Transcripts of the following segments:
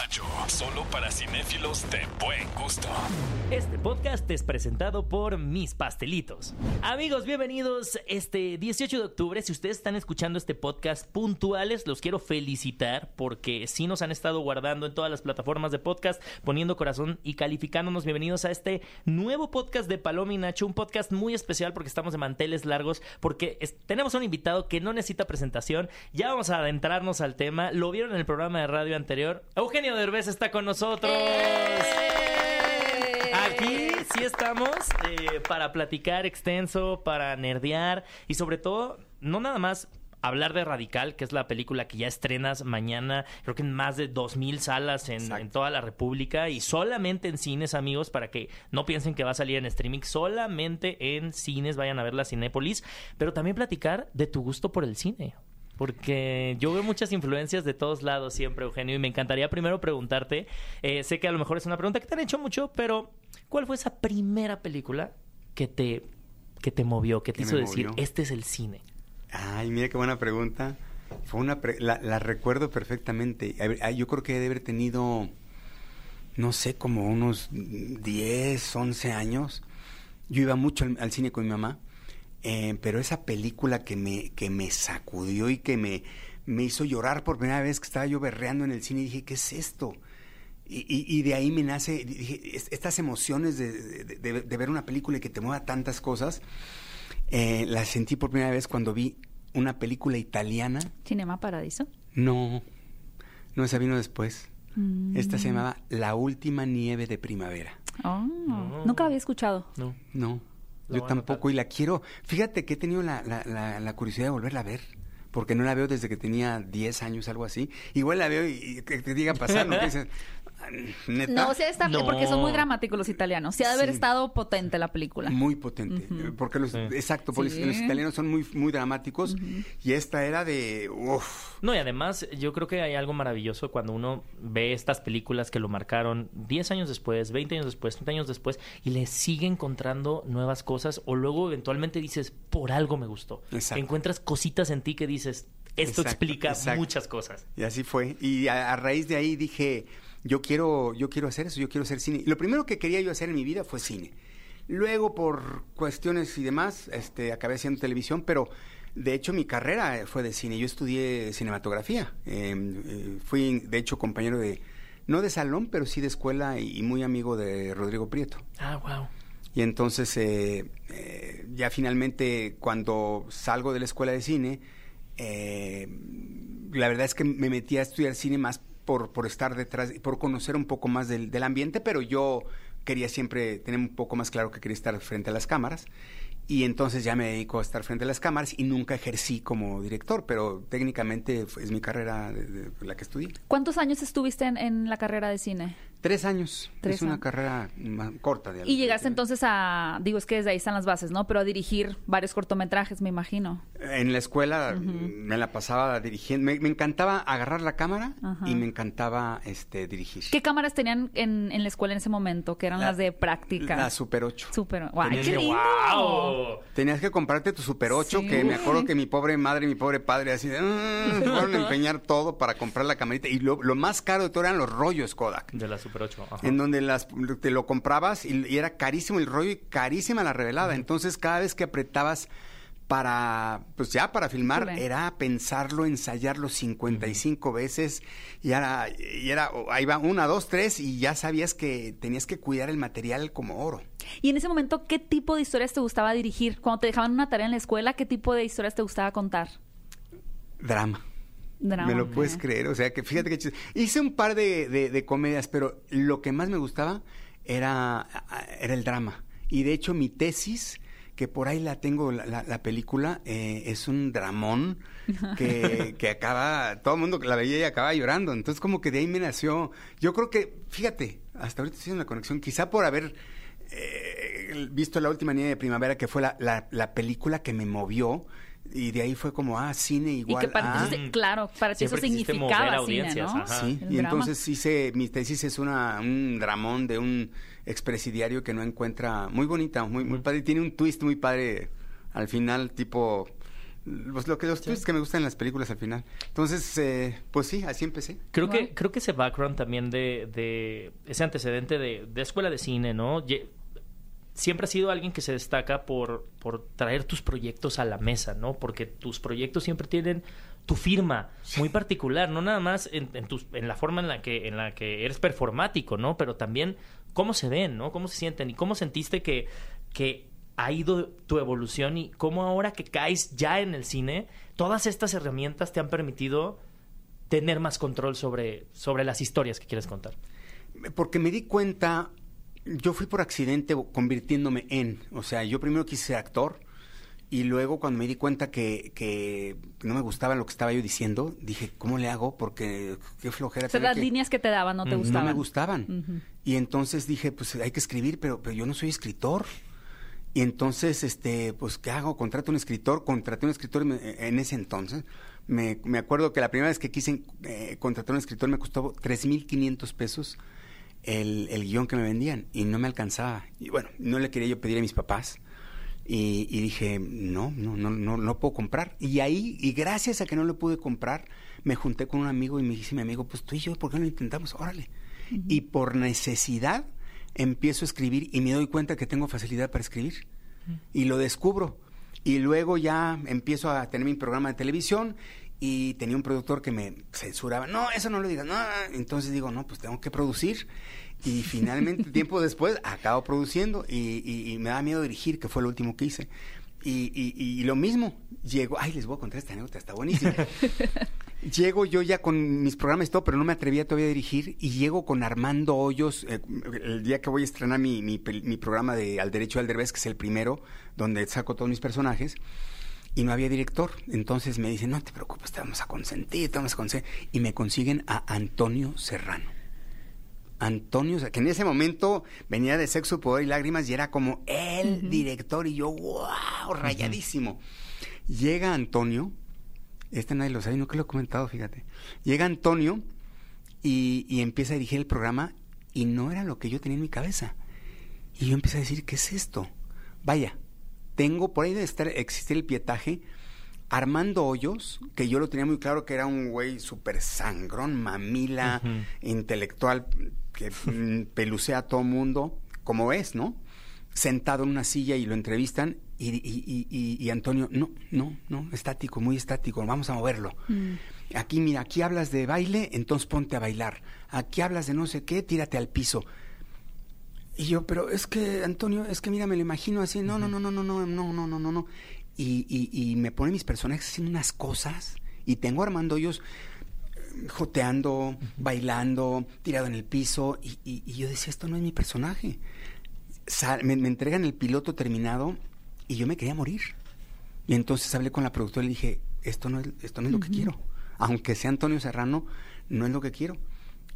Nacho. Solo para cinéfilos de buen gusto. Este podcast es presentado por Mis Pastelitos. Amigos, bienvenidos este 18 de octubre. Si ustedes están escuchando este podcast puntuales, los quiero felicitar porque sí nos han estado guardando en todas las plataformas de podcast, poniendo corazón y calificándonos. Bienvenidos a este nuevo podcast de Paloma y Nacho, un podcast muy especial porque estamos de manteles largos, porque tenemos un invitado que no necesita presentación. Ya vamos a adentrarnos al tema. Lo vieron en el programa de radio anterior. Eugenio Derbez está con nosotros. Aquí sí estamos eh, para platicar extenso, para nerdear y sobre todo, no nada más hablar de Radical, que es la película que ya estrenas mañana, creo que en más de 2.000 salas en, en toda la República y solamente en cines, amigos, para que no piensen que va a salir en streaming, solamente en cines, vayan a ver la Cinépolis, pero también platicar de tu gusto por el cine. Porque yo veo muchas influencias de todos lados siempre, Eugenio, y me encantaría primero preguntarte, eh, sé que a lo mejor es una pregunta que te han hecho mucho, pero ¿cuál fue esa primera película que te, que te movió, que te hizo decir, movió. este es el cine? Ay, mira qué buena pregunta. Fue una pre- la, la recuerdo perfectamente. Ver, Yo creo que debe haber tenido, no sé, como unos 10, 11 años. Yo iba mucho al, al cine con mi mamá, eh, pero esa película que me, que me sacudió y que me, me hizo llorar por primera vez que estaba yo berreando en el cine, dije, ¿qué es esto? Y, y- y de ahí me nace, dije, es- estas emociones de, de- de- de ver una película y que te mueva tantas cosas, eh, las sentí por primera vez cuando vi una película italiana. Cinema Paradiso. No, no, esa vino después. Mm. Esta se llamaba La última nieve de primavera. Oh, No. Nunca la había escuchado. No. No, yo tampoco y la quiero. Fíjate que he tenido la, la- la- la curiosidad de volverla a ver. Porque no la veo desde que tenía 10 años, algo así. Igual la veo y, y que te diga pasar, ¿no? Que dices, "Ah, ¿neta? No, o sea, está No. porque son muy dramáticos los italianos. Sí, ha de haber Sí. estado potente la película. Muy potente. Porque los, Sí. exacto, porque Sí. los, italianos son muy, muy dramáticos. Y esta era de, uff, No, y además yo creo que hay algo maravilloso cuando uno ve estas películas que lo marcaron 10 años después, 20 años después, 30 años después y le sigue encontrando nuevas cosas o luego eventualmente dices, por algo me gustó. Exacto. Encuentras cositas en ti que dices, esto Exacto, explica exacto. muchas cosas. Y así fue. Y a, a raíz de ahí dije, yo quiero, yo quiero hacer eso, yo quiero hacer cine. Lo primero que quería yo hacer en mi vida fue cine. Luego, por cuestiones y demás, este, acabé haciendo televisión, pero de hecho mi carrera fue de cine. Yo estudié cinematografía. Eh, eh, fui, de hecho, compañero de, no de salón, pero sí de escuela y, y muy amigo de Rodrigo Prieto. Ah, wow. Y entonces, eh, eh, ya finalmente, cuando salgo de la escuela de cine, eh, la verdad es que me metí a estudiar cine más por, por estar detrás, por conocer un poco más del, ambiente, pero yo quería siempre tener un poco más claro que quería estar frente a las cámaras. Y entonces ya me dedico a estar frente a las cámaras y nunca ejercí como director, pero técnicamente es mi carrera la que estudié. ¿Cuántos años estuviste en la carrera de cine? Tres años. Tres es una años. carrera más corta. De Y llegaste entonces a, digo, es que desde ahí están las bases, ¿no? Pero a dirigir varios cortometrajes, me imagino. En la escuela me la pasaba dirigiendo. Me, me encantaba agarrar la cámara y me encantaba este dirigir. ¿Qué cámaras tenían en, en la escuela en ese momento? Que eran La- las de práctica. La Super 8. Súper. ¡Guay, Tenías qué que- lindo! ¡Wow! Tenías que comprarte tu Super 8, Sí. que me acuerdo que mi pobre madre y mi pobre padre así de... "Mm", fueron a empeñar todo para comprar la camarita. Y lo, lo más caro de todo eran los rollos Kodak. De la Super 8. ajá. En donde las, te lo comprabas y, y era carísimo el rollo y carísima la revelada. Entonces, cada vez que apretabas para, pues ya para filmar, era pensarlo, ensayarlo 55 veces y era, y era, ahí va, una, dos, tres y ya sabías que tenías que cuidar el material como oro. Y en ese momento, ¿qué tipo de historias te gustaba dirigir? Cuando te dejaban una tarea en la escuela, ¿qué tipo de historias te gustaba contar? Drama. Drama. Me lo puedes creer, o sea que fíjate que chis- hice un par de, de- de comedias, pero lo que más me gustaba era, era el drama. Y de hecho mi tesis, que por ahí la tengo, la, la- la película, eh, es un dramón que, que acaba, todo el mundo la veía y acaba llorando. Entonces como que de ahí me nació, yo creo que, fíjate, hasta ahorita estoy en la conexión, quizá por haber eh, visto la última niña de primavera, que fue la- la película que me movió. Y de ahí fue como, ah, cine Y igual. que para ah. ti, eso- claro, para ti eso significaba cine, ¿no? ajá. Sí, y drama. entonces hice, mi tesis es una, un dramón de un expresidiario que no encuentra, muy bonita, muy, muy padre, tiene un twist muy padre al final, tipo, Los, lo que, los twists que me gustan en las películas al final. Entonces, eh, pues sí, así empecé. Creo Wow. que creo que ese background también de, de ese antecedente de, de escuela de cine, ¿no? Ye- Siempre has sido alguien que se destaca por, por traer tus proyectos a la mesa, ¿no? Porque tus proyectos siempre tienen tu firma muy particular, no nada más en, en, la forma en la que en la que eres performático, ¿no? Pero también cómo se ven, ¿no? Cómo se sienten y cómo sentiste que, que ha ido tu evolución y cómo ahora que caes ya en el cine, todas estas herramientas te han permitido tener más control sobre, sobre las historias que quieres contar. Porque me di cuenta, yo fui por accidente convirtiéndome en, o sea, yo primero quise ser actor y luego cuando me di cuenta que, que no me gustaba lo que estaba yo diciendo, dije, ¿cómo le hago? Porque qué flojera. O sea, las que- líneas que te daban no te gustaban. No me gustaban. Y entonces dije, pues hay que escribir, pero, pero yo no soy escritor. Y entonces, este, pues, ¿qué hago? Contrato un escritor, contraté un escritor en ese entonces. Me, me acuerdo que la primera vez que quise eh, contratar un escritor me costó 3.500 pesos el, el guion que me vendían y no me alcanzaba. Y bueno, no le quería yo pedir a mis papás. Y, y dije, no, no, no, no, no puedo comprar. Y ahí, y gracias a que no lo pude comprar, me junté con un amigo y me dice mi amigo, pues tú y yo, ¿por qué no lo intentamos? Órale. Y por necesidad empiezo a escribir y me doy cuenta que tengo facilidad para escribir. Y lo descubro. Y luego ya empiezo a tener mi programa de televisión y tenía un productor que me censuraba. No, eso no lo digas. No. Entonces digo, no, pues tengo que producir. Y finalmente, tiempo después, acabo produciendo y, y- y me da miedo dirigir, que fue lo último que hice. Y, y- lo mismo, llego, ay, les voy a contar esta anécdota, está buenísima. Llego yo ya con mis programas y todo, pero no me atrevía todavía a dirigir. Y llego con Armando Hoyos, eh, el día que voy a estrenar mi, mi mi programa de Al Derecho al Derbez, que es el primero, donde saco todos mis personajes. Y no había director. Entonces me dicen, no te preocupes, te vamos a consentir, te vamos a consentir. Y me consiguen a Antonio Serrano. Antonio, que en ese momento venía de Sexo, Poder y Lágrimas y era como el director y yo, wow, rayadísimo. Llega Antonio, este nadie lo sabe, nunca lo he comentado, fíjate. Llega Antonio y, y empieza a dirigir el programa y no era lo que yo tenía en mi cabeza. Y yo empecé a decir, ¿qué es esto? Vaya, tengo, por ahí debe estar, existir el pietaje. Armando Hoyos, que yo lo tenía muy claro que era un güey súper sangrón, mamila, intelectual, que mm, pelucea a todo mundo, como es, ¿no? Sentado en una silla y lo entrevistan y, y- y- y- y Antonio, no, no, no, estático, muy estático, vamos a moverlo. Aquí, mira, aquí hablas de baile, entonces ponte a bailar. Aquí hablas de no sé qué, tírate al piso. Y yo, pero es que, Antonio, es que mira, me lo imagino así, no, no, no, no, no, no, no, no, no, no, no. Y, y, y me pone mis personajes haciendo unas cosas y tengo a Armando ellos joteando, bailando, tirado en el piso y, y- yo decía, esto no es mi personaje. Sal- me, me entregan el piloto terminado y yo me quería morir. Y entonces hablé con la productora y le dije, esto no es, esto no es lo que quiero. Aunque sea Antonio Serrano, no es lo que quiero.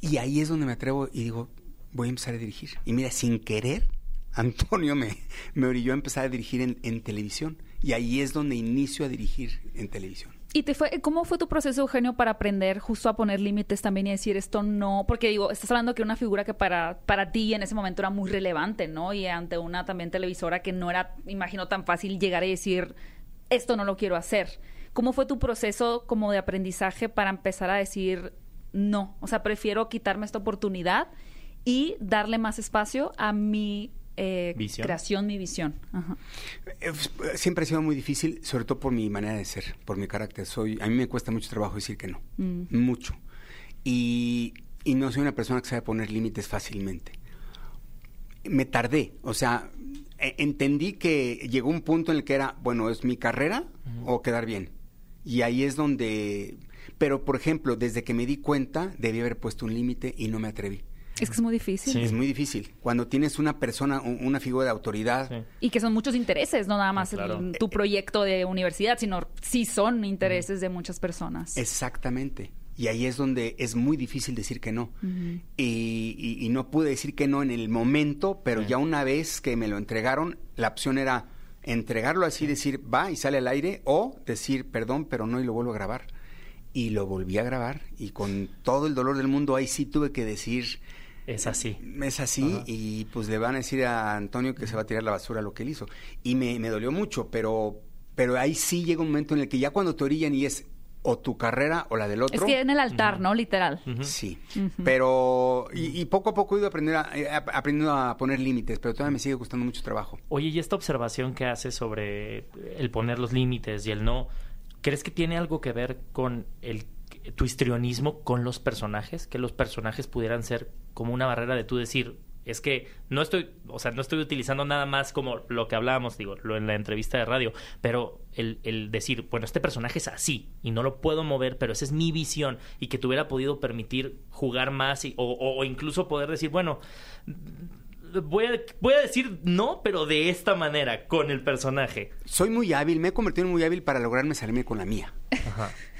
Y ahí es donde me atrevo y digo, voy a empezar a dirigir. Y mira, sin querer, Antonio me, me orilló a empezar a dirigir en, en televisión. Y ahí es donde inicio a dirigir en televisión. ¿Y te fue, cómo fue tu proceso, Eugenio, para aprender justo a poner límites también y decir esto no? Porque digo, estás hablando que una figura que para, para ti en ese momento era muy relevante, ¿no? Y ante una también televisora que no era, imagino, tan fácil llegar y decir, esto no lo quiero hacer. ¿Cómo fue tu proceso como de aprendizaje para empezar a decir no? O sea, prefiero quitarme esta oportunidad y darle más espacio a mi eh, Visión. creación, mi visión. Ajá. Eh, f- Siempre ha sido muy difícil, sobre todo por mi manera de ser, por mi carácter. Soy, a mí me cuesta mucho trabajo decir que no, Mm. mucho. Y, y no soy una persona que sabe poner límites fácilmente. Me tardé, o sea, e- entendí que llegó un punto en el que era, bueno, es mi carrera o quedar bien. Y ahí es donde, pero por ejemplo, desde que me di cuenta, debí haber puesto un límite y no me atreví. Es que es muy difícil. Sí. Es muy difícil. Cuando tienes una persona, un- una figura de autoridad, Sí. Y que son muchos intereses, no nada más Ah, claro. el- tu proyecto de universidad, sino sí son intereses de muchas personas. Exactamente. Y ahí es donde es muy difícil decir que no. Ujú. y, y- y no pude decir que no en el momento, pero Sí. ya una vez que me lo entregaron, la opción era entregarlo así, decir va y sale al aire, o decir perdón, pero no y lo vuelvo a grabar. Y lo volví a grabar y con todo el dolor del mundo ahí sí tuve que decir, Es así. es así Ajá. y pues le van a decir a Antonio que se va a tirar la basura lo que él hizo. Y me, me dolió mucho, pero pero ahí sí llega un momento en el que ya cuando te orillan y es o tu carrera o la del otro. Es que en el altar, ¿no? Literal. Sí, pero y, y poco a poco he ido aprender a, eh, ap- aprendiendo a poner límites, pero todavía me sigue costando mucho trabajo. Oye, y esta observación que haces sobre el poner los límites y el no, ¿crees que tiene algo que ver con el tu histrionismo con los personajes? Que los personajes pudieran ser como una barrera de tú decir, es que no estoy, o sea, no estoy utilizando nada más como lo que hablábamos, digo, lo en la entrevista de radio, pero el, el decir, bueno, este personaje es así y no lo puedo mover, pero esa es mi visión y que te hubiera podido permitir jugar más y- o, o- o incluso poder decir, bueno, voy a, voy a decir no, pero de esta manera, con el personaje. Soy muy hábil, me he convertido en muy hábil para lograrme salirme con la mía.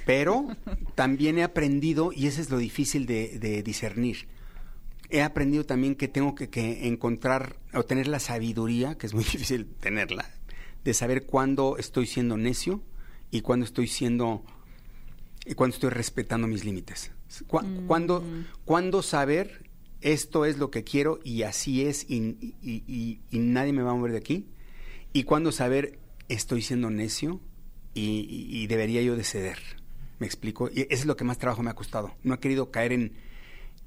Pero también he aprendido, y eso es lo difícil de, de discernir, he aprendido también que tengo que, que encontrar o tener la sabiduría, que es muy difícil tenerla, de saber cuándo estoy siendo necio y cuándo estoy siendo y cuándo estoy respetando mis límites. Cu- cuándo, cuándo saber esto es lo que quiero y así es y, y- y- y nadie me va a mover de aquí. Y cuándo saber estoy siendo necio y debería yo de ceder. ¿Me explico? Y eso es lo que más trabajo me ha costado. No he querido caer en,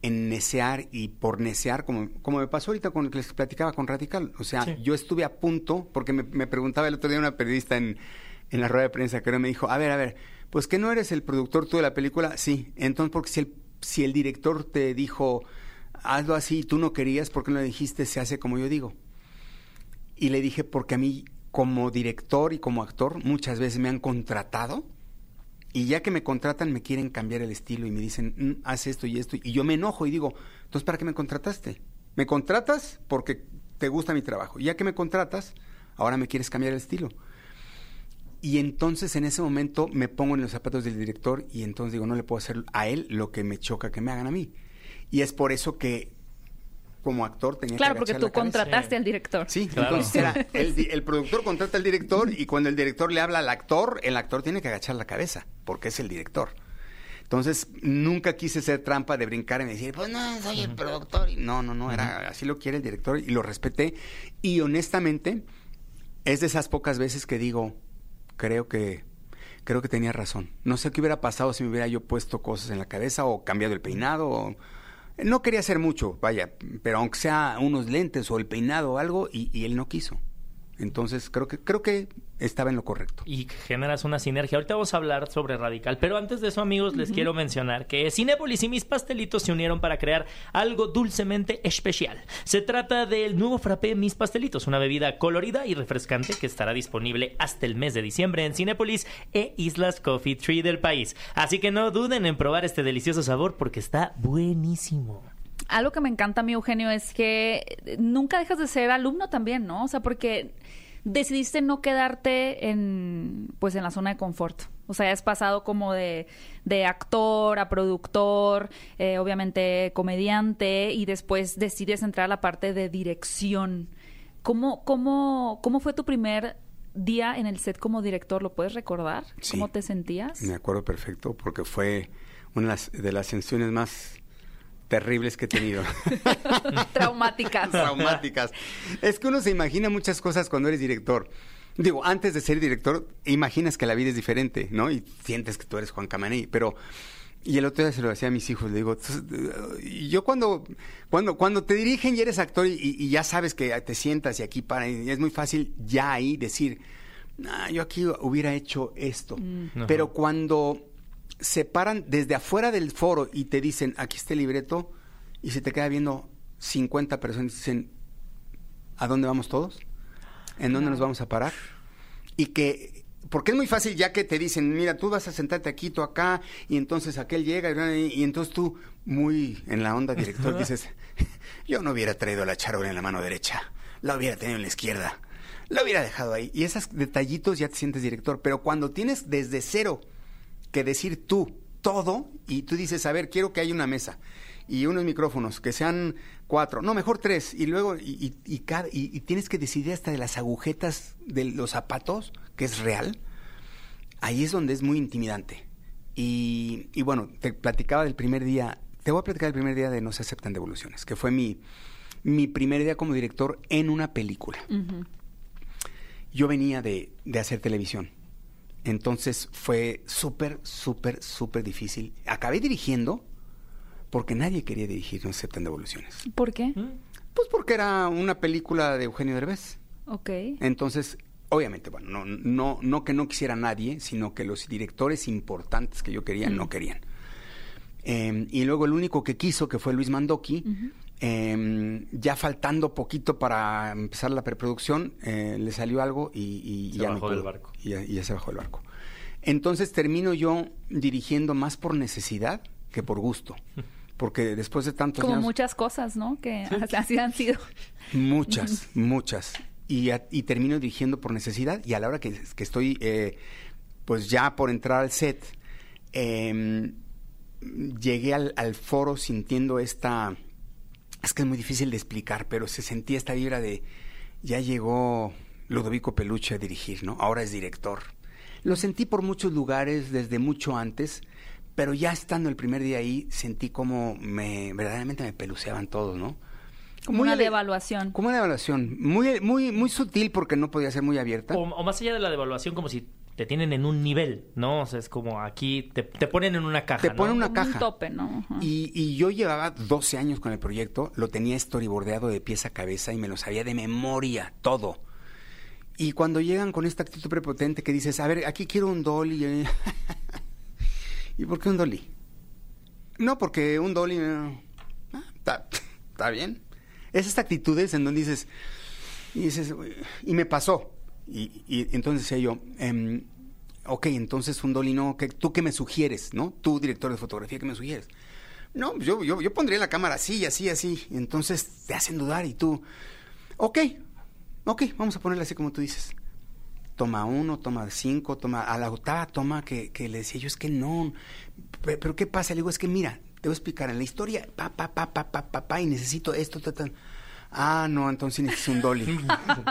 en necear y por necear, como, como me pasó ahorita con el que les platicaba con Radical. O sea, Sí. yo estuve a punto, porque me, me preguntaba el otro día una periodista en, en la rueda de prensa que me dijo, a ver, a ver, pues que no eres el productor tú de la película, sí. Entonces, porque si el, si el director te dijo, hazlo así y tú no querías, ¿por qué no le dijiste se hace como yo digo? Y le dije, porque a mí, como director y como actor, muchas veces me han contratado y ya que me contratan me quieren cambiar el estilo y me dicen, "Mm, haz esto y esto. Y yo me enojo y digo, entonces, ¿para qué me contrataste? Me contratas porque te gusta mi trabajo. Y ya que me contratas, ahora me quieres cambiar el estilo. Y entonces en ese momento me pongo en los zapatos del director y entonces digo, no le puedo hacer a él lo que me choca que me hagan a mí. Y es por eso que como actor tenía Claro, que porque tú la contrataste al director. Sí, Claro. entonces era el, productor contrata al director y cuando el director le habla al actor, el actor tiene que agachar la cabeza porque es el director. Entonces, nunca quise ser trampa de brincar y decir, pues no, soy el productor. No, no, no, era así lo quiere el director y lo respeté. Y honestamente, es de esas pocas veces que digo, creo que creo que tenía razón. No sé qué hubiera pasado si me hubiera yo puesto cosas en la cabeza o cambiado el peinado o no quería hacer mucho, vaya, pero aunque sea unos lentes o el peinado o algo y, y él no quiso. Entonces, creo que creo que estaba en lo correcto. y generas una sinergia. Ahorita vamos a hablar sobre Radical, pero antes de eso, amigos, les quiero mencionar que Cinépolis y mis pastelitos se unieron para crear algo dulcemente especial. Se trata del nuevo frappé Mis Pastelitos, una bebida colorida y refrescante que estará disponible hasta el mes de diciembre en Cinépolis e Islas Coffee Tree del país. Así que no duden en probar este delicioso sabor porque está buenísimo. Algo que me encanta a mí, Eugenio, es que nunca dejas de ser alumno también, ¿no? O sea, porque decidiste no quedarte en, pues, en la zona de confort. O sea, has pasado como de, de actor a productor, eh, obviamente comediante, y después decides entrar a la parte de dirección. ¿Cómo, cómo, cómo fue tu primer día en el set como director? ¿Lo puedes recordar? Sí. ¿Cómo te sentías? Me acuerdo perfecto porque fue una de las, de las ascensiones más terribles que he tenido. Traumáticas. traumáticas. Es que uno se imagina muchas cosas cuando eres director. Digo, antes de ser director, imaginas que la vida es diferente, ¿no? Y sientes que tú eres Juan Camaney, pero... Y el otro día se lo decía a mis hijos, le digo, "Tú- y yo cuando, cuando, cuando te dirigen y eres actor y, y ya sabes que te sientas y aquí para, y es muy fácil ya ahí decir, "Ah, yo aquí hubiera hecho esto. Pero cuando se paran desde afuera del foro y te dicen, aquí está el libreto, y se te queda viendo 50 personas y dicen, ¿a dónde vamos todos? ¿En dónde nos vamos a parar? Y que, porque es muy fácil ya que te dicen, mira, tú vas a sentarte aquí, tú acá, y entonces aquel llega, y, y entonces tú, muy en la onda director, dices, yo no hubiera traído la charola en la mano derecha, la hubiera tenido en la izquierda, la hubiera dejado ahí. Y esos detallitos ya te sientes director, pero cuando tienes desde cero que decir tú todo y tú dices, a ver, quiero que haya una mesa y unos micrófonos, que sean cuatro, no, mejor tres, y luego, y, y, y tienes que decidir hasta de las agujetas de los zapatos, que es real, ahí es donde es muy intimidante. Y, y bueno, te platicaba del primer día, te voy a platicar del primer día de No se aceptan devoluciones, que fue mi, mi primer día como director en una película. Yo venía de, de hacer televisión. Entonces fue súper, súper, súper difícil. Acabé dirigiendo porque nadie quería dirigir No aceptan devoluciones. ¿Por qué? Pues porque era una película de Eugenio Derbez. Ok. Entonces, obviamente, bueno, no, no, no que no quisiera nadie, sino que los directores importantes que yo quería no querían. Eh, y luego el único que quiso, que fue Luis Mandoki, eh, ya faltando poquito para empezar la preproducción, eh, le salió algo y, y Se ya bajó no del pudo. barco. Y ya, y ya se bajó del barco. Entonces termino yo dirigiendo más por necesidad que por gusto. Porque después de tantos Como años... muchas cosas, ¿no? Que así han sido. Muchas, muchas. Y, a- y termino dirigiendo por necesidad y a la hora que, que estoy, eh, pues ya por entrar al set, eh, llegué al, al foro sintiendo esta... Es que es muy difícil de explicar, pero se sentía esta vibra de... Ya llegó Ludovico Peluche a dirigir, ¿no? Ahora es director. Lo sentí por muchos lugares desde mucho antes, pero ya estando el primer día ahí, sentí como me verdaderamente me peluceaban todos, ¿no? Como una devaluación. Como una devaluación. Muy, muy, muy sutil porque no podía ser muy abierta. O, o más allá de la devaluación, como si te tienen en un nivel, ¿no? O sea, es como aquí te, te ponen en una caja. Te ¿no? ponen una Como un caja. tope, ¿no? Ajá. Y, y yo llevaba 12 años con el proyecto, lo tenía storyboardeado de pies a cabeza y me lo sabía de memoria, todo. Y cuando llegan con esta actitud prepotente que dices, a ver, aquí quiero un dolly. eh". ¿Y por qué un dolly? No, porque un dolly... eh, ah, Está bien. Es esta actitudes en donde dices... Y dices, y me pasó. Y, entonces decía yo, em, ok, entonces un dolly no, ¿qué- ¿tú qué me sugieres, no? Tú, director de fotografía, ¿qué me sugieres? No, yo, yo, pondría la cámara así, así, así. Entonces te hacen dudar y tú, ok, ok, vamos a ponerla así como tú dices. Toma uno, toma cinco, toma a la octava toma que, que le decía yo, es que no. Pe- Pero, ¿qué pasa? Le digo, es que mira, te voy a explicar en la historia, pa, pa, pa, pa, pa, pa, pa, y necesito esto, ta, ta. Ah, no, entonces necesito un dolly.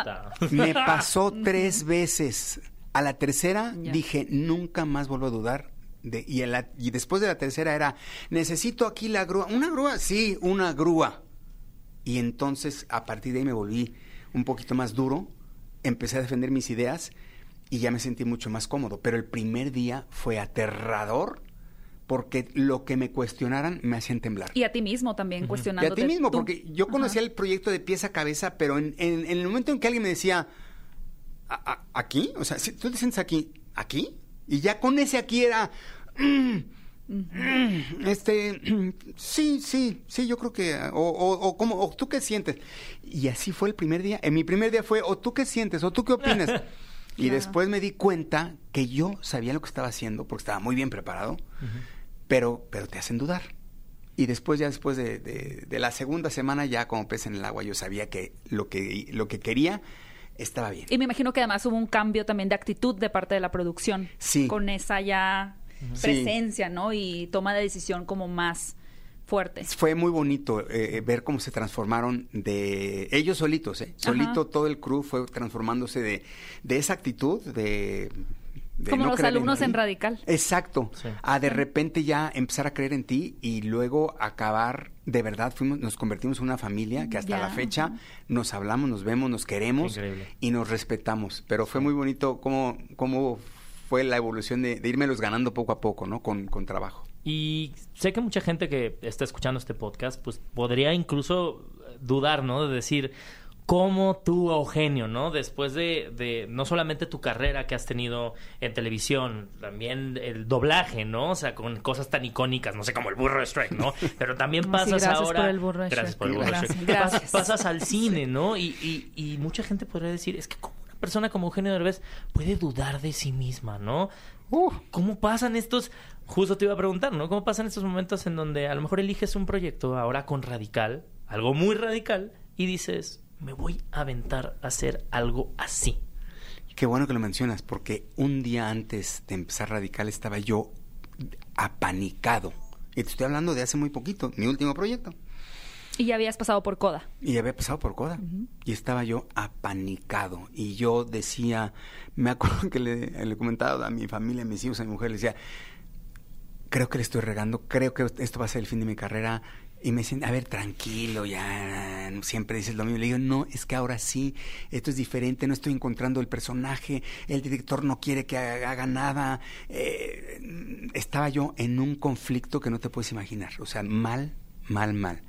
Me pasó tres veces. A la tercera dije, nunca más vuelvo a dudar. De, y, la- y después de la tercera era, necesito aquí la grúa. ¿Una grúa? Sí, una grúa. Y entonces, a partir de ahí me volví un poquito más duro, empecé a defender mis ideas y ya me sentí mucho más cómodo. Pero el primer día fue aterrador porque lo que me cuestionaran me hacían temblar. Y a ti mismo también Y cuestionándote. a ti mismo, tú. porque yo conocía el proyecto de pies a cabeza, pero en, en- en el momento en que alguien me decía, "¿A- a- ¿aquí? O sea, si tú te sientes aquí, ¿aquí? Y ya con ese aquí era, "Mm, mm, este, sí, sí, sí, yo creo que, o, o, o, ¿cómo? o tú qué sientes. Y así fue el primer día. En mi primer día fue, o tú qué sientes, o tú qué opinas. Y Claro. después me di cuenta que yo sabía lo que estaba haciendo, porque estaba muy bien preparado, pero, pero te hacen dudar. Y después, ya después de, de- de la segunda semana, ya como pez en el agua, yo sabía que lo que, lo que quería estaba bien. Y me imagino que además hubo un cambio también de actitud de parte de la producción. Sí. Con esa ya Sí. presencia, ¿no? Y toma de decisión como más fuerte. Fue muy bonito eh, ver cómo se transformaron de ellos solitos, ¿eh? Solito todo el crew fue transformándose de, de esa actitud de... de Como no los en alumnos en Radical. Exacto. Sí. A de repente ya empezar a creer en ti y luego acabar, de verdad, fuimos, nos convertimos en una familia que hasta Ya, la fecha nos hablamos, nos vemos, nos queremos y nos respetamos. Pero fue muy bonito cómo, cómo fue la evolución de, de irmelos ganando poco a poco, ¿no? Con, con trabajo. Y sé que mucha gente que está escuchando este podcast, pues podría incluso dudar, ¿no? De decir, ¿cómo tú, Eugenio, ¿no? Después de, de no solamente tu carrera que has tenido en televisión, también el doblaje, ¿no? O sea, con cosas tan icónicas, no sé, como el burro de Shrek, ¿no? Pero también Sí, pasas gracias ahora... por el burro de Gracias Shrek. por el burro de Gracias, Shrek. gracias. Pas- pasas al cine, ¿no? Y, y, y mucha gente podría decir, es que como una persona como Eugenio Derbez puede dudar de sí misma, ¿no? ¿Cómo pasan estos, justo te iba a preguntar, ¿no? ¿Cómo pasan estos momentos en donde a lo mejor eliges un proyecto ahora con radical, algo muy radical, y dices, me voy a aventar a hacer algo así? Qué bueno que lo mencionas, porque un día antes de empezar Radical estaba yo apanicado. Y te estoy hablando de hace muy poquito, mi último proyecto. Y ya habías pasado por Coda. Y había pasado por Coda. Y estaba yo apanicado. Y yo decía, me acuerdo que le, le comentaba a mi familia, a mis hijos, a mi mujer, le decía, creo que le estoy regando, creo que esto va a ser el fin de mi carrera, Y me dicen, a ver, tranquilo, ya siempre dices lo mismo. Le digo, no, es que ahora sí, esto es diferente, no estoy encontrando el personaje, el director no quiere que haga, nada. Eh, estaba yo en un conflicto que no te puedes imaginar, o sea, mal, mal, mal.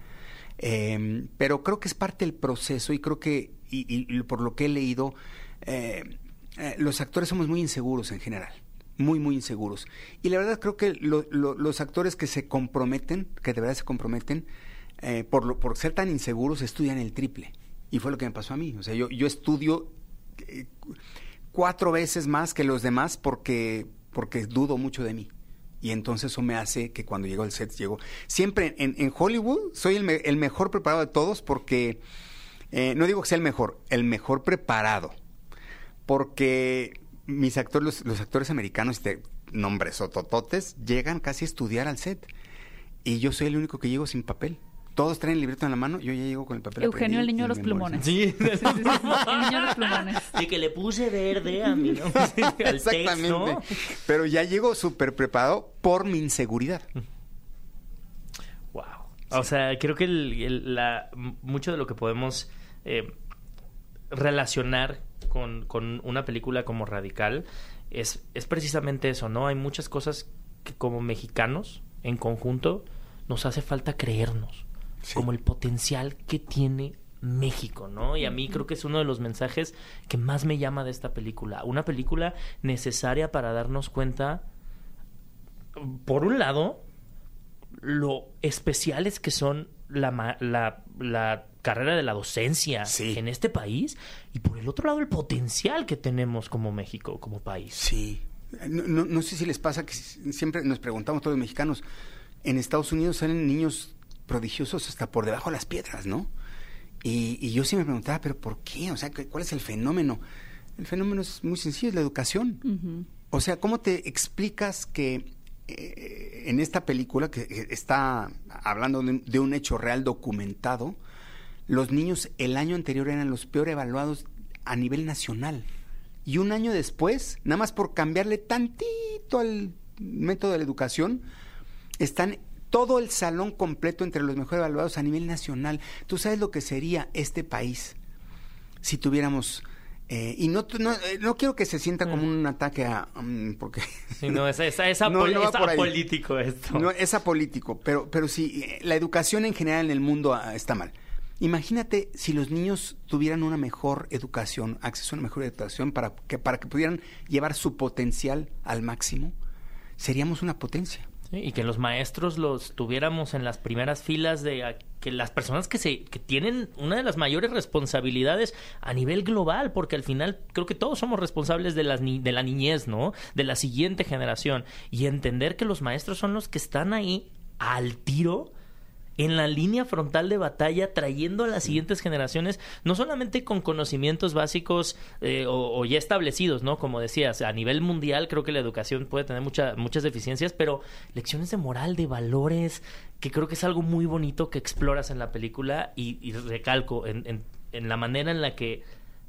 Em, pero creo que es parte del proceso y creo que, y, por lo que he leído, eh, eh, los actores somos muy inseguros en general muy, muy inseguros. Y la verdad creo que los actores que se comprometen, que de verdad se comprometen, eh, por, por ser tan inseguros, estudian el triple. Y fue lo que me pasó a mí. O sea, yo, yo estudio eh, cuatro veces más que los demás porque, porque dudo mucho de mí. Y entonces eso me hace que cuando llego al set, llego... Siempre en, Hollywood soy el, el, mejor preparado de todos porque... Eh, no digo que sea el mejor, el mejor preparado. Porque mis actores, los, actores americanos, de nombres o tototes, llegan casi a estudiar al set. Y yo soy el único que llego sin papel. Todos traen el libreto en la mano, yo ya llego con el papel. Eugenio, el niño de los plumones. Sí. el niño de los plumones. Y que le puse verde a mí, ¿no? Exactamente. Pero ya llego súper preparado por mi inseguridad. Wow. O sea, creo que la, mucho de lo que podemos eh, relacionar con, una película como Radical es, es precisamente eso, ¿no? Hay muchas cosas que como mexicanos, en conjunto, nos hace falta creernos, como el potencial que tiene México, ¿no? Y a mí creo que es uno de los mensajes que más me llama de esta película. Una película necesaria para darnos cuenta, por un lado, lo especiales que son la, la, la carrera de la docencia en este país y por el otro lado el potencial que tenemos como México, como país. Sí. No, no, sé si les pasa que siempre nos preguntamos todos los mexicanos, en Estados Unidos salen niños prodigiosos hasta por debajo de las piedras, ¿no? Y, yo sí me preguntaba, pero ¿por qué? O sea, ¿cuál es el fenómeno? El fenómeno es muy sencillo, es la educación. O sea, ¿cómo te explicas que eh, en esta película, que está hablando de un hecho real documentado, los niños el año anterior eran los peor evaluados a nivel nacional. Y un año después, nada más por cambiarle tantito al método de la educación, están todo el salón completo entre los mejor evaluados a nivel nacional. Tú sabes lo que sería este país si tuviéramos... Eh, y no, eh, no, quiero que se sienta como mm. un ataque a... Um, porque no, es, es, es, apolítico esto. No, es apolítico, pero, pero sí, eh, la educación en general en el mundo ah, está mal. Imagínate si los niños tuvieran una mejor educación, acceso a una mejor educación para que, para que pudieran llevar su potencial al máximo, seríamos una potencia. y que los maestros los tuviéramos en las primeras filas de que las personas que se que tienen una de las mayores responsabilidades a nivel global, porque al final creo que todos somos responsables de las de la niñez, ¿no? De la siguiente generación y entender que los maestros son los que están ahí al tiro en la línea frontal de batalla, trayendo a las siguientes generaciones, no solamente con conocimientos básicos eh, o, ya establecidos, ¿no? Como decías, a nivel mundial creo que la educación puede tener muchas deficiencias, pero lecciones de moral, de valores, que creo que es algo muy bonito que exploras en la película y, recalco, en, la manera en la que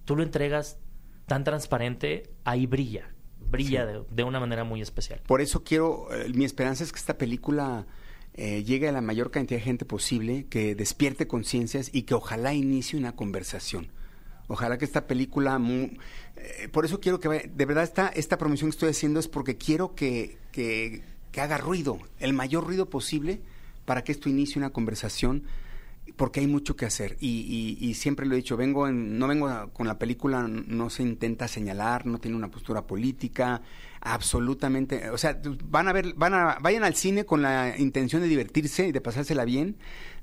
tú lo entregas tan transparente, ahí brilla, brilla de, una manera muy especial. Por eso quiero, eh, mi esperanza es que esta película eh, llegue a la mayor cantidad de gente posible, que despierte conciencias y que ojalá inicie una conversación. Ojalá que esta película, eh, por eso quiero que de verdad esta, esta promoción que estoy haciendo es porque quiero que, que, que haga ruido, el mayor ruido posible, para que esto inicie una conversación porque hay mucho que hacer. Y, y, siempre lo he dicho, vengo en, no vengo con la película, no se intenta señalar, no tiene una postura política, absolutamente, o sea, van a ver, van a, vayan al cine con la intención de divertirse y de pasársela bien,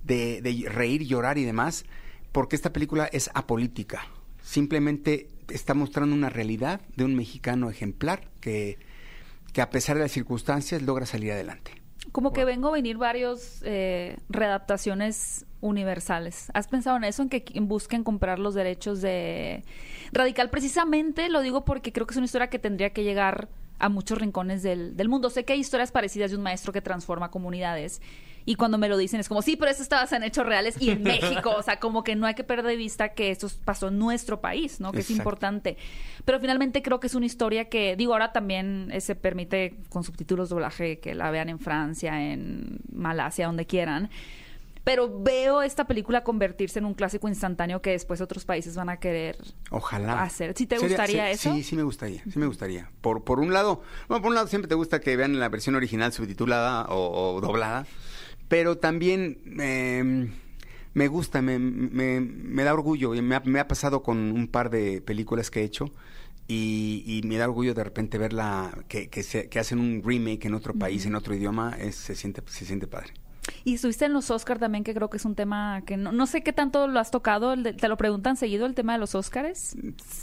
de, de reír, llorar y demás, porque esta película es apolítica, simplemente está mostrando una realidad de un mexicano ejemplar que, que a pesar de las circunstancias logra salir adelante. Como que vengo a venir varios eh, readaptaciones universales. ¿Has pensado en eso, en que busquen comprar los derechos de Radical? Precisamente lo digo porque creo que es una historia que tendría que llegar a muchos rincones del, del mundo. Sé que hay historias parecidas de un maestro que transforma comunidades y cuando me lo dicen es como, sí, pero eso estaba en hechos reales y en México. O sea, como que no hay que perder de vista que esto pasó en nuestro país, ¿no? Que es importante. Pero finalmente creo que es una historia que, digo, ahora también eh, se permite con subtítulos doblaje que la vean en Francia, en Malasia, donde quieran pero veo esta película convertirse en un clásico instantáneo que después otros países van a querer Ojalá. hacer. ¿Sí te Sería- gustaría se- eso? Sí, sí me gustaría, sí me gustaría. Por, por un lado, bueno, por un lado siempre te gusta que vean la versión original subtitulada o, o doblada, pero también eh, me gusta, me, me- me da orgullo, y me ha, me ha pasado con un par de películas que he hecho. Y, y me da orgullo de repente verla, que, que, se- que hacen un remake en otro país, en otro idioma, es, se, siente, se siente padre. Y estuviste en los Oscar también, que creo que es un tema que no, no sé qué tanto lo has tocado. el de- ¿Te lo preguntan seguido el tema de los Oscars?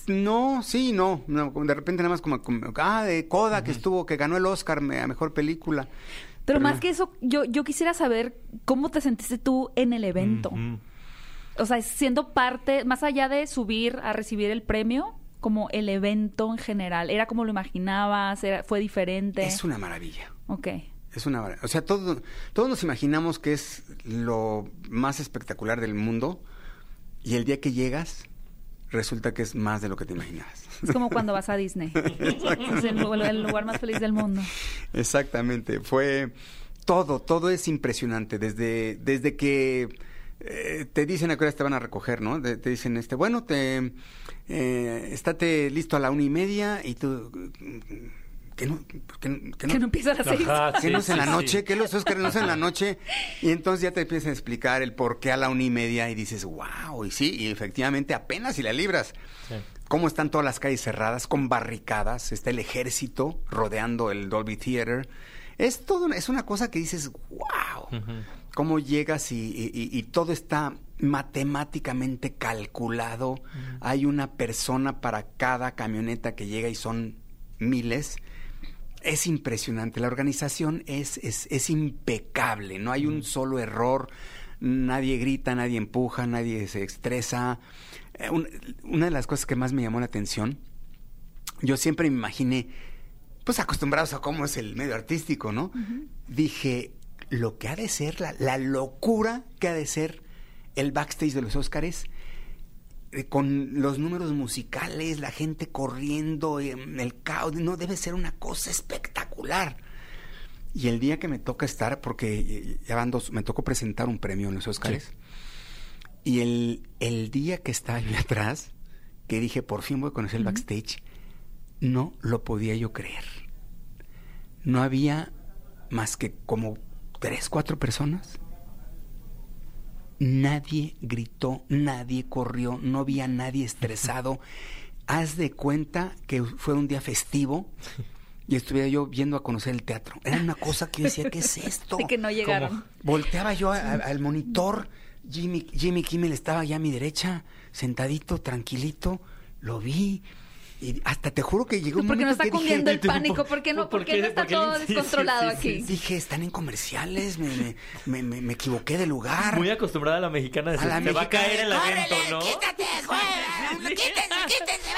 No, sí, no, no, de repente nada más como, como, ah, de Coda que estuvo, que ganó el Oscar me- a Mejor Película. Pero más no. que eso, yo, yo quisiera saber cómo te sentiste tú en el evento. O sea, siendo parte, más allá de subir a recibir el premio, como el evento en general. ¿Era como lo imaginabas? Era, ¿Fue diferente? Es una maravilla. Ok. Es una. O sea, todo, todos nos imaginamos que es lo más espectacular del mundo y el día que llegas resulta que es más de lo que te imaginabas. Es como cuando vas a Disney. es el, lu- el lugar más feliz del mundo. Exactamente, fue todo, todo es impresionante, desde, desde que eh, te dicen a qué horas te van a recoger, ¿no? De- te dicen, este, bueno, te, eh, estate listo a la una y media y tú, que no, que, no- que no- Que no empieza a las seis. Ajá, que sí, no es en la sí. noche, que los Oscars no es en la noche. Y entonces ya te empiezan a explicar el por qué a la una y media y dices, wow, y sí, y efectivamente apenas si la libras. Sí. Cómo están todas las calles cerradas, con barricadas, está el ejército rodeando el Dolby Theater. Es todo, es una cosa que dices, wow. Cómo llegas y, y- y- y todo está matemáticamente calculado. Hay una persona para cada camioneta que llega y son miles. Es impresionante. La organización es, es, es impecable. No hay un solo error. Nadie grita, nadie empuja, nadie se estresa. Eh, un- una de las cosas que más me llamó la atención, yo siempre me imaginé, pues acostumbrados a cómo es el medio artístico, ¿no? Dije, lo que ha de ser, la, la locura que ha de ser el backstage de los Óscares, con los números musicales, la gente corriendo, eh, el caos, no debe ser una cosa espectacular. Y el día que me toca estar, porque eh, ya van dos, me tocó presentar un premio en los Óscares, y el, el día que estaba yo atrás, que dije, por fin voy a conocer el backstage, no lo podía yo creer. No había más que como tres, cuatro personas. Nadie gritó, nadie corrió, no había nadie estresado. Haz de cuenta que fue un día festivo y estuviera yo yendo a conocer el teatro. Era una cosa que yo decía, ¿qué es esto? De que no llegaron. ¿Cómo? Volteaba yo a- a- al monitor, Jimmy, Jimmy Kimmel estaba ya a mi derecha, sentadito, tranquilito, lo vi. Y hasta te juro que llegó un ¿Por qué no momento está que dije, cundiendo el ¿por- pánico? ¿Por qué no, por por qué qué- no está todo le- sí, sí, descontrolado sí, aquí? Dije, están en comerciales, me, me, me, me- me equivoqué de lugar. Muy acostumbrada a la mexicana de A la se va a caer el "Córrele, ¿no? quítate, güey, quítense, quítense,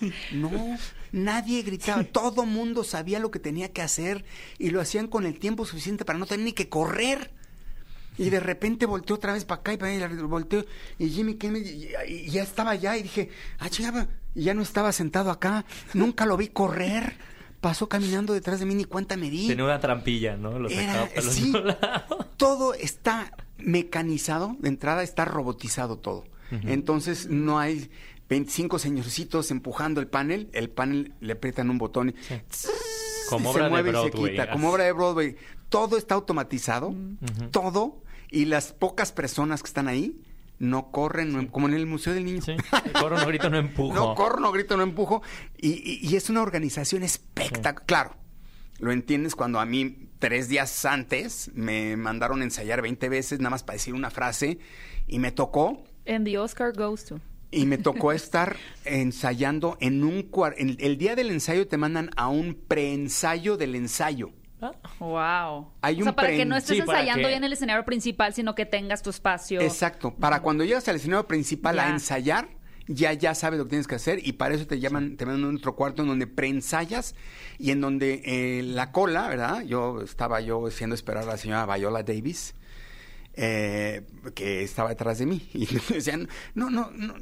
vaya". No, nadie gritaba, todo mundo sabía lo que tenía que hacer y lo hacían con el tiempo suficiente para no tener ni que correr. Y de repente volteó otra vez para acá y para allá, volteó y Jimmy Kimmel y- y ya estaba allá y dije, ah, chingada, y ya no estaba sentado acá, nunca lo vi correr, pasó caminando detrás de mí ni cuenta me di. Tenía una trampilla, ¿no? Lo sacaba sí. todo está mecanizado, de entrada está robotizado todo. Entonces no hay 25 señorcitos empujando el panel, el panel le aprietan un botón y, Como y obra se de mueve y se quita, así. como obra de Broadway. Todo está automatizado, todo, y las pocas personas que están ahí no corren, no em- como en el Museo del Niño. Sí. Corro, no grito, no empujo. No corro, no grito, no empujo. Y, y- y es una organización espectacular. Claro, lo entiendes cuando a mí tres días antes me mandaron a ensayar 20 veces nada más para decir una frase y me tocó. And the Oscar goes to. Y me tocó estar ensayando en un cuar- en el día del ensayo te mandan a un preensayo del ensayo. Ah, Wow. Hay o un sea, para que no estés sí, ensayando que- ya en el escenario principal, sino que tengas tu espacio. Exacto. Para cuando llegas al escenario principal a Ya. ensayar, ya ya sabes lo que tienes que hacer y para eso te llaman, te mandan a otro cuarto en donde preensayas y en donde eh, la cola, ¿verdad? Yo estaba yo haciendo esperar a la señora Viola Davis eh, que estaba detrás de mí. Y decían, no, no, no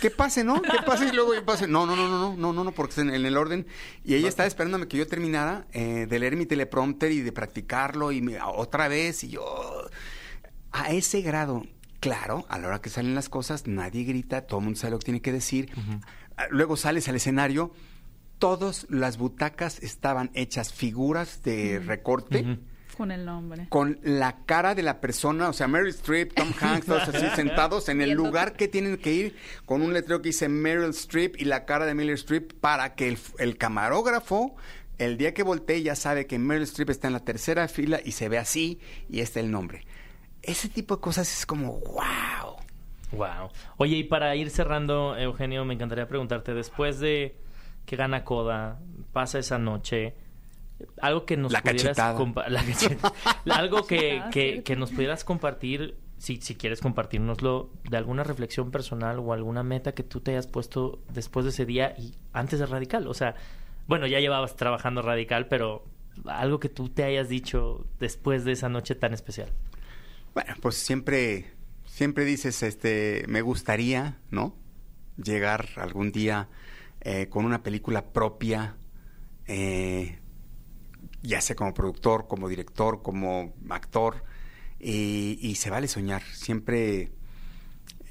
que, pase, ¿no? Que pase y luego yo pase. No, no, no, no, no, no, no, porque está en, el orden. Y ella estaba esperándome que yo terminara eh, de leer mi teleprompter y de practicarlo y otra vez. Y yo, a ese grado, claro, a la hora que salen las cosas, nadie grita, todo el mundo sabe lo que tiene que decir. Luego sales al escenario. Todas las butacas estaban hechas figuras de recorte. Con el nombre. Con la cara de la persona, o sea, Meryl Streep, Tom Hanks, todos así sentados en el lugar que tienen que ir, con un letrero que dice Meryl Streep y la cara de Meryl Streep para que el, el camarógrafo, el día que voltee, ya sabe que Meryl Streep está en la tercera fila y se ve así y está el nombre. Ese tipo de cosas es como, wow. Wow. Oye, y para ir cerrando, Eugenio, me encantaría preguntarte, después de que gana Coda, pasa esa noche, algo que nos La pudieras la algo que, que nos pudieras compartir, si, si quieres compartirnoslo, de alguna reflexión personal o alguna meta que tú te hayas puesto después de ese día y antes de Radical. O sea, bueno, ya llevabas trabajando Radical, pero algo que tú te hayas dicho después de esa noche tan especial. Bueno, pues siempre, siempre dices, este, me gustaría, ¿no? Llegar algún día eh, con una película propia, eh, ya sea como productor, como director, como actor, y, se vale soñar. Siempre,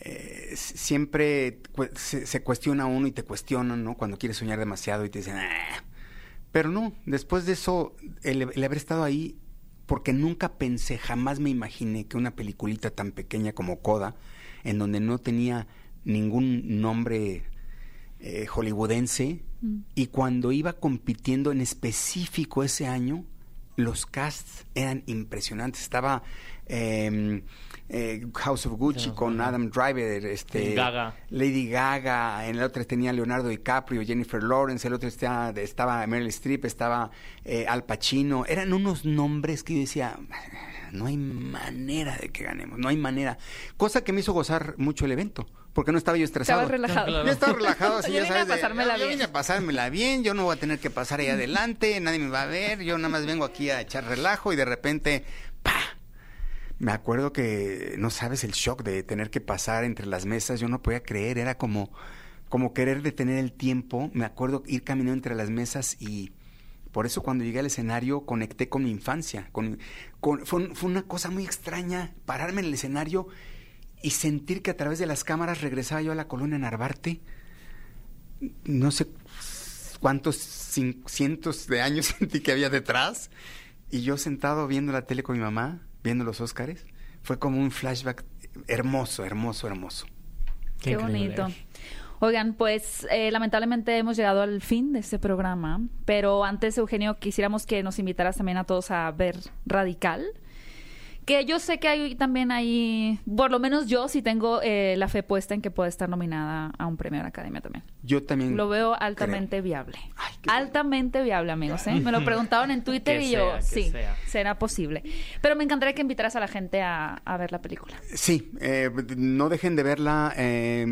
eh, siempre se, cuestiona uno y te cuestionan, ¿no? Cuando quieres soñar demasiado y te dicen, "Ah". pero no, después de eso, el, el haber estado ahí, porque nunca pensé, jamás me imaginé que una peliculita tan pequeña como Coda, en donde no tenía ningún nombre eh, hollywoodense, y cuando iba compitiendo en específico ese año, los casts eran impresionantes. Estaba eh, eh, House of Gucci con Adam Driver, este, Gaga. Lady Gaga, en el otro tenía Leonardo DiCaprio, Jennifer Lawrence, el otro estaba, estaba Meryl Streep, estaba eh, Al Pacino. Eran unos nombres que yo decía, no hay manera de que ganemos, no hay manera. Cosa que me hizo gozar mucho el evento, porque no estaba yo estresado. Estabas relajado. Claro. Yo estaba relajado, así Yo ya vine a sabes. de, pasármela yo bien. vine a pasármela bien, yo no voy a tener que pasar ahí adelante, nadie me va a ver, yo nada más vengo aquí a echar relajo y de repente. Me acuerdo que no sabes el shock de tener que pasar entre las mesas, yo no podía creer, era como, como querer detener el tiempo. Me acuerdo ir caminando entre las mesas y por eso cuando llegué al escenario conecté con mi infancia. Con, con- fue, fue una cosa muy extraña pararme en el escenario y sentir que a través de las cámaras regresaba yo a la colonia Narvarte. No sé cuántos cientos de años sentí que había detrás. Y yo sentado viendo la tele con mi mamá, viendo los Óscares, fue como un flashback hermoso, hermoso, hermoso. Qué, bonito. Oigan, pues eh, lamentablemente hemos llegado al fin de este programa, pero antes, Eugenio, quisiéramos que nos invitaras también a todos a ver Radical. Que yo sé que hay también ahí, por lo menos yo sí tengo eh, la fe puesta en que puede estar nominada a un premio de la Academia también. Yo también. Lo veo altamente viable. Ay, altamente viable, amigos. ¿eh? Me lo preguntaron en Twitter Que y yo, sea, sí, sea. será posible. Pero me encantaría que invitaras a la gente a, a ver la película. Sí, eh, no dejen de verla eh,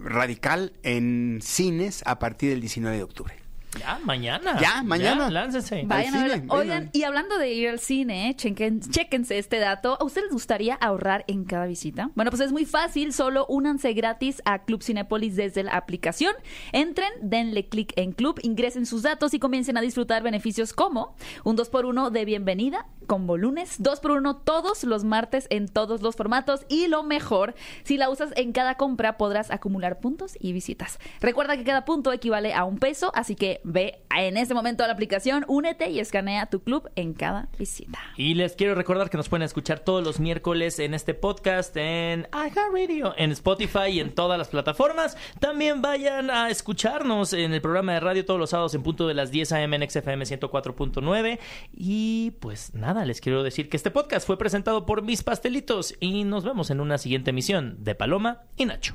radical en cines a partir del 19 de octubre. Ya, mañana. Ya, mañana. láncense. Va. Vayan a cine, vengan. Oigan, y hablando de ir al cine, chequen, chéquense este dato. ¿A ustedes les gustaría ahorrar en cada visita? Bueno, pues es muy fácil. Solo únanse gratis a Club Cinépolis desde la aplicación. Entren, denle clic en Club, ingresen sus datos y comiencen a disfrutar beneficios como un 2x1 de bienvenida, combo lunes, 2x1 todos los martes en todos los formatos y lo mejor, si la usas en cada compra podrás acumular puntos y visitas. Recuerda que cada punto equivale a un peso, así que ve en este momento a la aplicación, únete y escanea tu club en cada visita. Y les quiero recordar que nos pueden escuchar todos los miércoles en este podcast en iHeartRadio, en Spotify y en todas las plataformas. También vayan a escucharnos en el programa de radio todos los sábados en punto de las 10 a.m. en XFM 104.9. Y pues nada, les quiero decir que este podcast fue presentado por Mis Pastelitos y nos vemos en una siguiente emisión de Paloma y Nacho.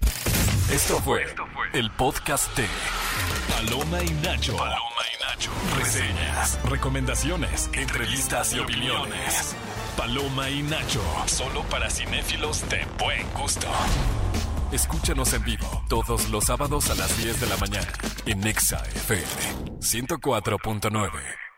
Esto fue el podcast de Paloma y Nacho. Paloma y Nacho. Reseñas, recomendaciones, entrevistas y opiniones. Paloma y Nacho. Solo para cinéfilos de buen gusto. Escúchanos en vivo todos los sábados a las 10 de la mañana en Nexa FM 104.9.